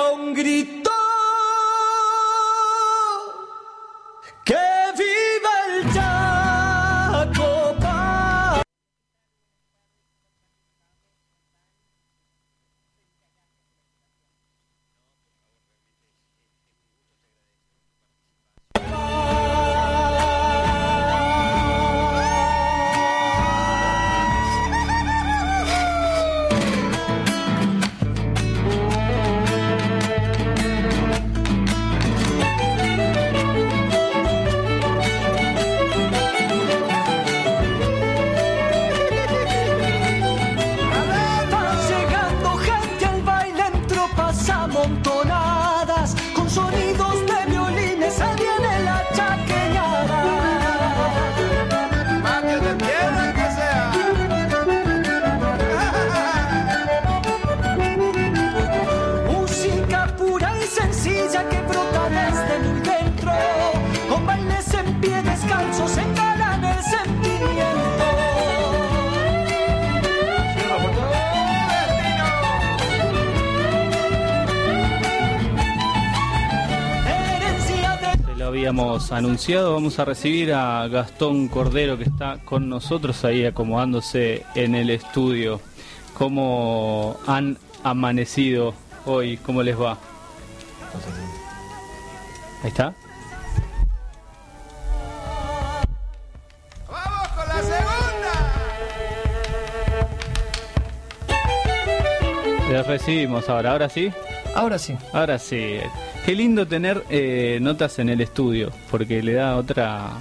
um grito habíamos anunciado, vamos a recibir a Gastón Cordero que está con nosotros ahí acomodándose en el estudio. ¿Cómo han amanecido hoy? ¿Cómo les va? Ahí está. ¡Vamos con la segunda! Les recibimos ahora, ahora sí. Ahora sí. Ahora sí. Qué lindo tener eh, notas en el estudio, porque le da otra...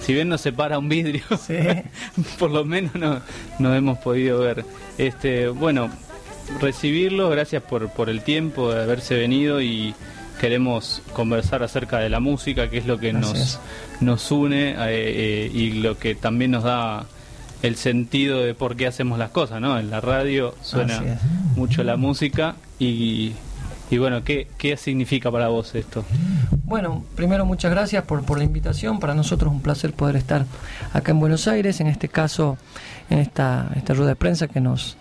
Si bien nos separa un vidrio, Sí. por lo menos no, no hemos podido ver. Este, bueno, recibirlo, gracias por, por el tiempo de haberse venido y queremos conversar acerca de la música, que es lo que nos, Gracias. nos une eh, eh, y lo que también nos da el sentido de por qué hacemos las cosas, ¿no? En la radio suena mucho la música y, y bueno, ¿qué, ¿qué significa para vos esto? Bueno, primero muchas gracias por, por la invitación. Para nosotros es un placer poder estar acá en Buenos Aires, en este caso, en esta, esta rueda de prensa que nos,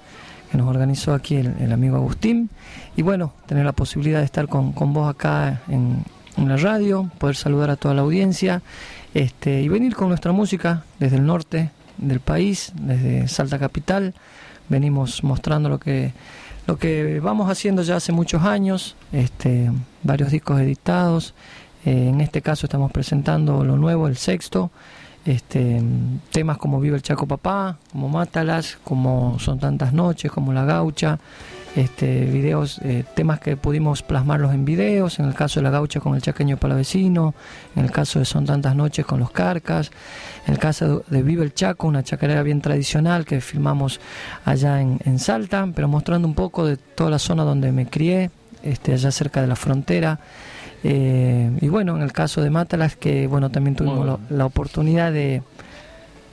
que nos organizó aquí el, amigo Agustín. Y bueno, tener la posibilidad de estar con, con vos acá en, en la radio, poder saludar a toda la audiencia este, y venir con nuestra música desde el norte del país, desde Salta Capital. Venimos mostrando lo que lo que vamos haciendo ya hace muchos años, este, varios discos editados. Eh, en este caso estamos presentando lo nuevo, el sexto. Este, temas como Viva el Chaco Papá, como Mátalas, como Son Tantas Noches, como La Gaucha. Este, videos, eh, temas que pudimos plasmarlos en videos, en el caso de La Gaucha con el Chaqueño Palavecino, en el caso de Son Tantas Noches con los Carcas, en el caso de Viva el Chaco, una chacarera bien tradicional que filmamos allá en, en Salta, pero mostrando un poco de toda la zona donde me crié, este, allá cerca de la frontera. Eh, y bueno, en el caso de Mátalas, que bueno, también tuvimos la oportunidad de...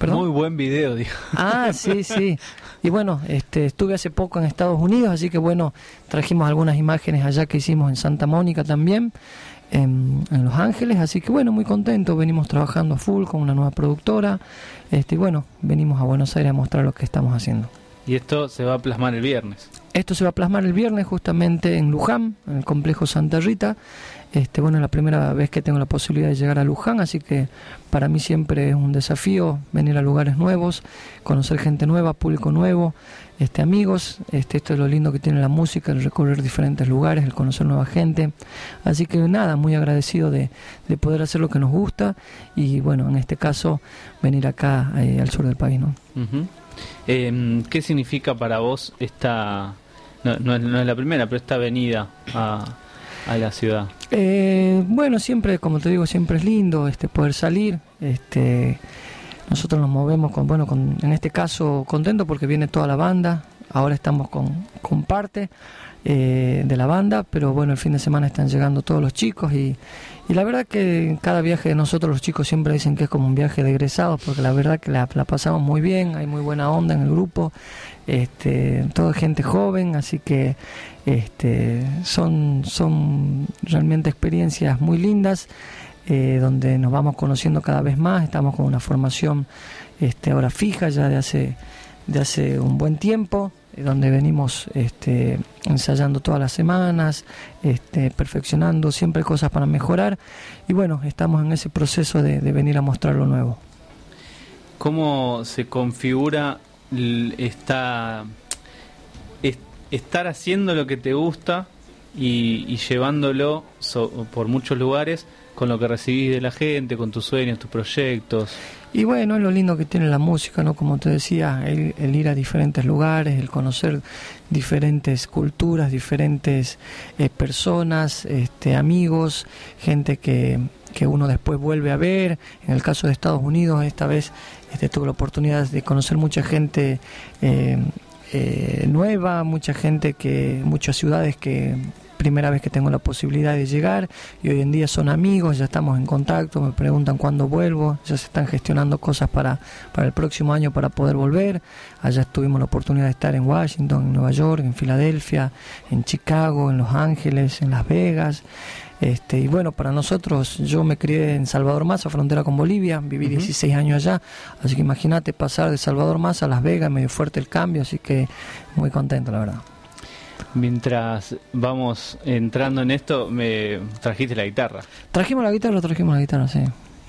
¿Perdón? Muy buen video, digo. Ah, sí, sí. Y bueno, este, estuve hace poco en Estados Unidos, así que bueno, trajimos algunas imágenes allá que hicimos en Santa Mónica también, en, en Los Ángeles, así que bueno, muy contento. Venimos trabajando a full con una nueva productora, este, y bueno, venimos a Buenos Aires a mostrar lo que estamos haciendo. Y esto se va a plasmar el viernes. Esto se va a plasmar el viernes justamente en Luján, en el complejo Santa Rita. Este, bueno, es la primera vez que tengo la posibilidad de llegar a Luján, así que para mí siempre es un desafío venir a lugares nuevos, conocer gente nueva, público nuevo, este, amigos. Este, esto es lo lindo que tiene la música, el recorrer diferentes lugares, el conocer nueva gente. Así que nada, muy agradecido de, de poder hacer lo que nos gusta y bueno, en este caso venir acá eh, al sur del país, ¿no? Em, ¿Qué significa para vos esta, no, no es, no es la primera, pero esta venida a, a la ciudad? Eh, bueno, siempre, como te digo, siempre es lindo este poder salir. Este, nosotros nos movemos con, bueno, con, en este caso contento porque viene toda la banda. Ahora estamos con, con parte eh, de la banda, pero bueno, el fin de semana están llegando todos los chicos y, y la verdad que cada viaje de nosotros los chicos siempre dicen que es como un viaje de egresados porque la verdad que la, pasamos muy bien, hay muy buena onda en el grupo, este, toda gente joven, así que este, son, son realmente experiencias muy lindas eh, donde nos vamos conociendo cada vez más, estamos con una formación este, ahora fija ya de hace, de hace un buen tiempo, donde venimos este, ensayando todas las semanas, este, perfeccionando siempre cosas para mejorar y bueno, estamos en ese proceso de, venir a mostrar lo nuevo. ¿Cómo se configura esta, estar haciendo lo que te gusta y, llevándolo por muchos lugares con lo que recibís de la gente, con tus sueños, tus proyectos? Y bueno, es lo lindo que tiene la música, ¿no? Como te decía, el, ir a diferentes lugares, el conocer diferentes culturas, diferentes eh, personas, este, amigos, gente que, que uno después vuelve a ver. En el caso de Estados Unidos, esta vez este, tuve la oportunidad de conocer mucha gente eh, eh, nueva, mucha gente que, muchas ciudades que primera vez que tengo la posibilidad de llegar y hoy en día son amigos, ya estamos en contacto, me preguntan cuándo vuelvo, ya se están gestionando cosas para, para el próximo año para poder volver. Allá tuvimos la oportunidad de estar en Washington, en Nueva York, en Filadelfia, en Chicago, en Los Ángeles, en Las Vegas. Este, y bueno, para nosotros, yo me crié en Salvador Más, frontera con Bolivia, viví 16 años allá, así que imagínate pasar de Salvador Más a Las Vegas, medio fuerte el cambio, así que muy contento, la verdad. Mientras vamos entrando en esto, me trajiste la guitarra. Trajimos la guitarra, trajimos la guitarra, sí.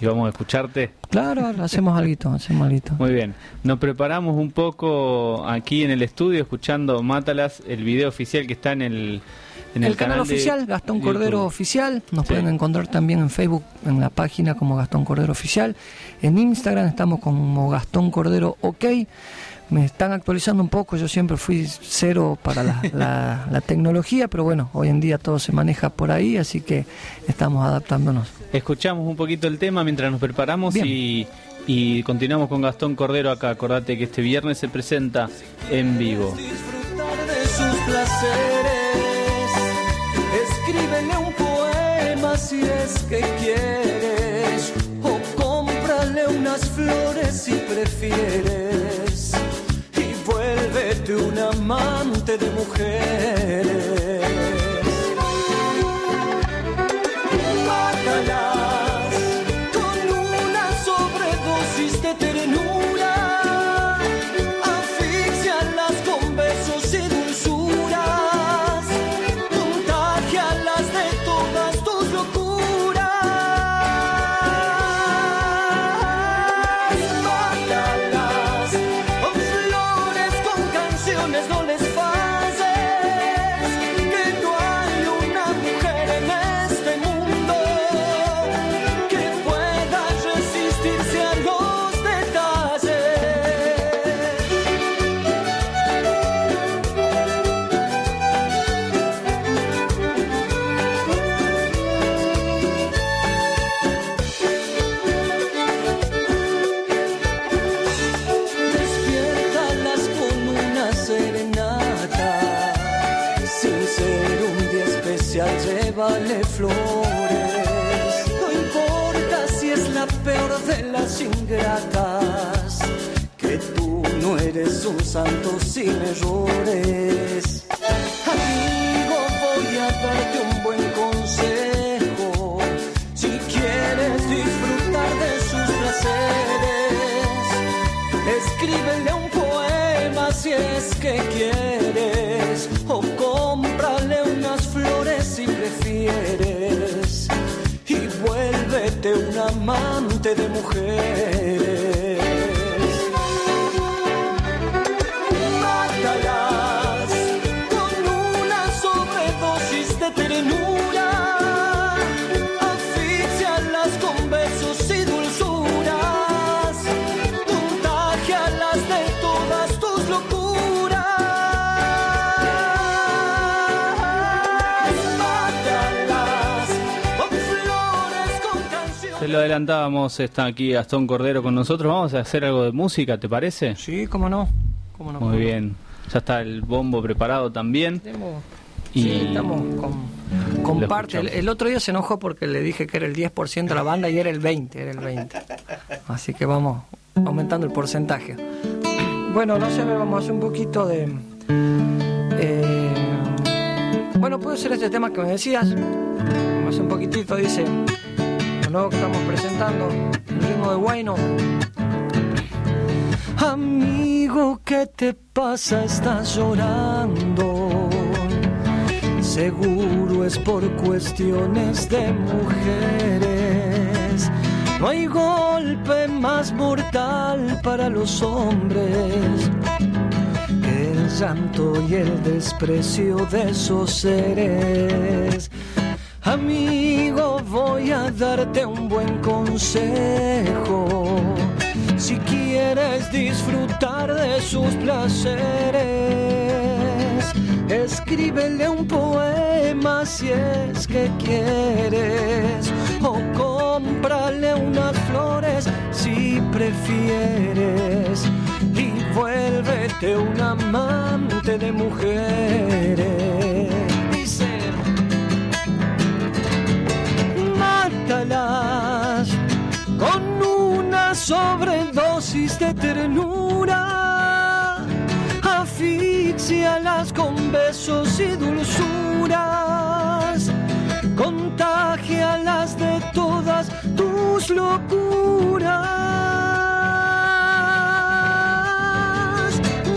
¿Y vamos a escucharte? Claro, hacemos algo, hacemos algo. Muy bien. Nos preparamos un poco aquí en el estudio escuchando Mátalas, el video oficial que está en el en el, canal, oficial, Gastón Cordero Oficial. Nos pueden encontrar también en Facebook, en la página como Gastón Cordero Oficial. En Instagram estamos como Gastón Cordero OK me están actualizando un poco, yo siempre fui cero para la, tecnología, pero bueno, hoy en día todo se maneja por ahí, así que estamos adaptándonos. Escuchamos un poquito el tema mientras nos preparamos y, y continuamos con Gastón Cordero acá. Acordate que este viernes se presenta en vivo. Disfrutar de sus placeres, escríbele un poema si es que quieres, o cómprale unas flores si prefieres amante de mujeres. Ingratas. Que tú no eres un santo sin errores. Vuélvete un amante de mujeres. Se lo adelantábamos, está aquí Gastón Cordero con nosotros. Vamos a hacer algo de música, ¿te parece? Sí, cómo no. Cómo no Muy cómo no. bien. Ya está el bombo preparado también. Y- Sí, estamos con, parte. El, otro día se enojó porque le dije que era el 10% de la banda y era el 20%, era el 20%. Así que vamos aumentando el porcentaje. Bueno, no sé, vamos a hacer un poquito de... eh, bueno, puede ser este tema que me decías. Vamos a hacer un poquitito, dice, nuevo que estamos presentando, el ritmo de Bueno. Amigo, ¿qué te pasa? Estás llorando. Seguro es por cuestiones de mujeres. No hay golpe más mortal para los hombres que el llanto y el desprecio de esos seres. Amigo, voy a darte un buen consejo. Si quieres disfrutar de sus placeres, escríbele un poema si es que quieres. O cómprale unas flores si prefieres. Y vuélvete un amante de mujeres. De ternura. Asfixialas con besos y dulzuras. Contagialas de todas tus locuras.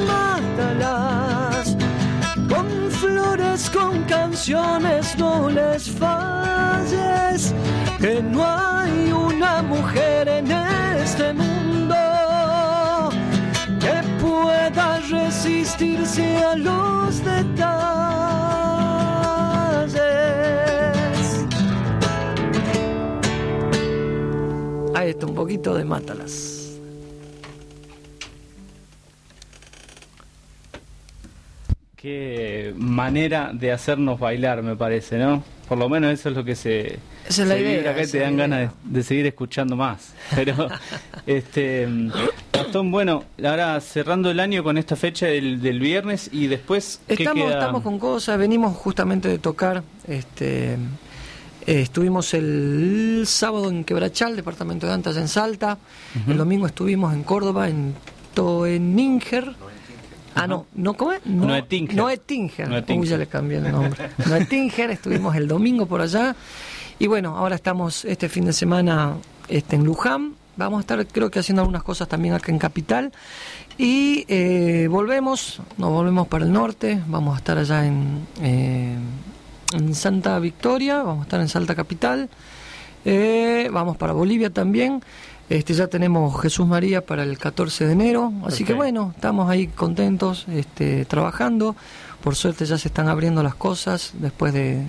Mátalas con flores, con canciones, no les falles, que no hay una mujer en resistirse a los detalles. Ahí está un poquito de Mátalas. Qué manera de hacernos bailar, me parece, ¿no? Por lo menos eso es lo que se. Es la se idea, acá te dan ganas de, de seguir escuchando más. Pero, este. Gastón, bueno, ahora cerrando el año con esta fecha del, del viernes y después. ¿qué Estamos, queda? estamos con cosas, venimos justamente de tocar, este, eh, estuvimos el sábado en Quebrachal, departamento de Antas en Salta, el domingo estuvimos en Córdoba, en Toeninger. Ah, no, ¿no cómo es? No, Noetinger. Noetinger. Noetinger. Uy, ya le cambié el nombre. Noetinger, estuvimos el domingo por allá. Y bueno, ahora estamos este fin de semana este, en Luján. Vamos a estar, creo que haciendo algunas cosas también acá en Capital. Y eh, volvemos, nos volvemos para el norte. Vamos a estar allá en, eh, en Santa Victoria, vamos a estar en Salta Capital. Eh, vamos para Bolivia también. Este, ya tenemos Jesús María para el 14 de enero, así que bueno, estamos ahí contentos, este, trabajando. Por suerte ya se están abriendo las cosas después de,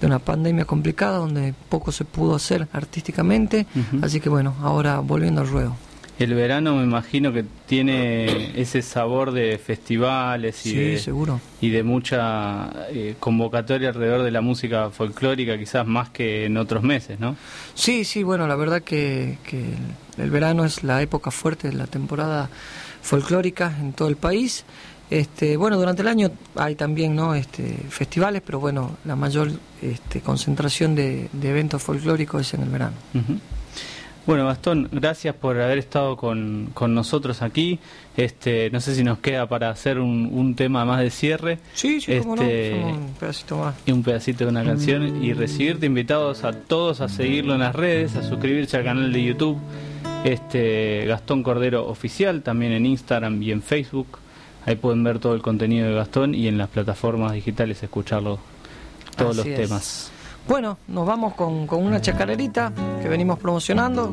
de una pandemia complicada donde poco se pudo hacer artísticamente, así que bueno, ahora volviendo al ruedo. El verano me imagino que tiene ese sabor de festivales y, Sí, de, seguro. y de mucha eh, convocatoria alrededor de la música folclórica, quizás más que en otros meses, ¿no? Sí, sí, bueno, la verdad que, que el, verano es la época fuerte de la temporada folclórica en todo el país. Este, bueno, durante el año hay también ¿no? este, festivales, pero bueno, la mayor este, concentración de, de eventos folclóricos es en el verano. Bueno, Gastón, gracias por haber estado con, con nosotros aquí. Este, no sé si nos queda para hacer un, un tema más de cierre. Sí, sí, cómo no, Este, somos un pedacito más. y un pedacito de una canción y recibirte invitados a todos a seguirlo en las redes, a suscribirse al canal de YouTube, este Gastón Cordero Oficial, también en Instagram y en Facebook. Ahí pueden ver todo el contenido de Gastón y en las plataformas digitales escucharlo todos Así los es. temas. Bueno, nos vamos con, con una chacarerita que venimos promocionando,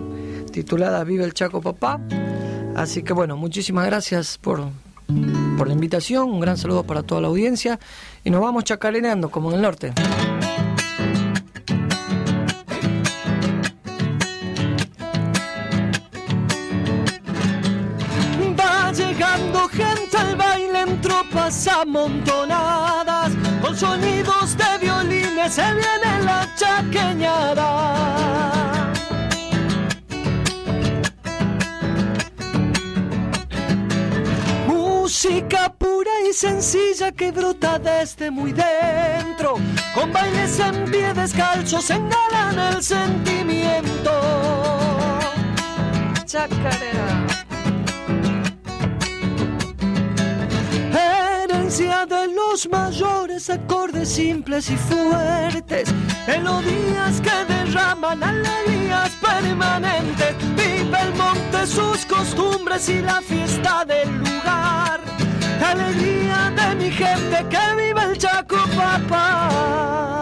titulada Vive el Chaco Papá. Así que bueno, muchísimas gracias por, por la invitación, un gran saludo para toda la audiencia y nos vamos chacareando como en el norte. Amontonadas, con sonidos de violines se viene la chaqueñada. Música pura y sencilla que brota desde muy dentro, con bailes en pie descalzos engalan el sentimiento. Chacarera. Los mayores, acordes simples y fuertes, melodías que derraman alegrías permanentes. Vive el monte sus costumbres y la fiesta del lugar. Alegría de mi gente que vive el Chaco, papá.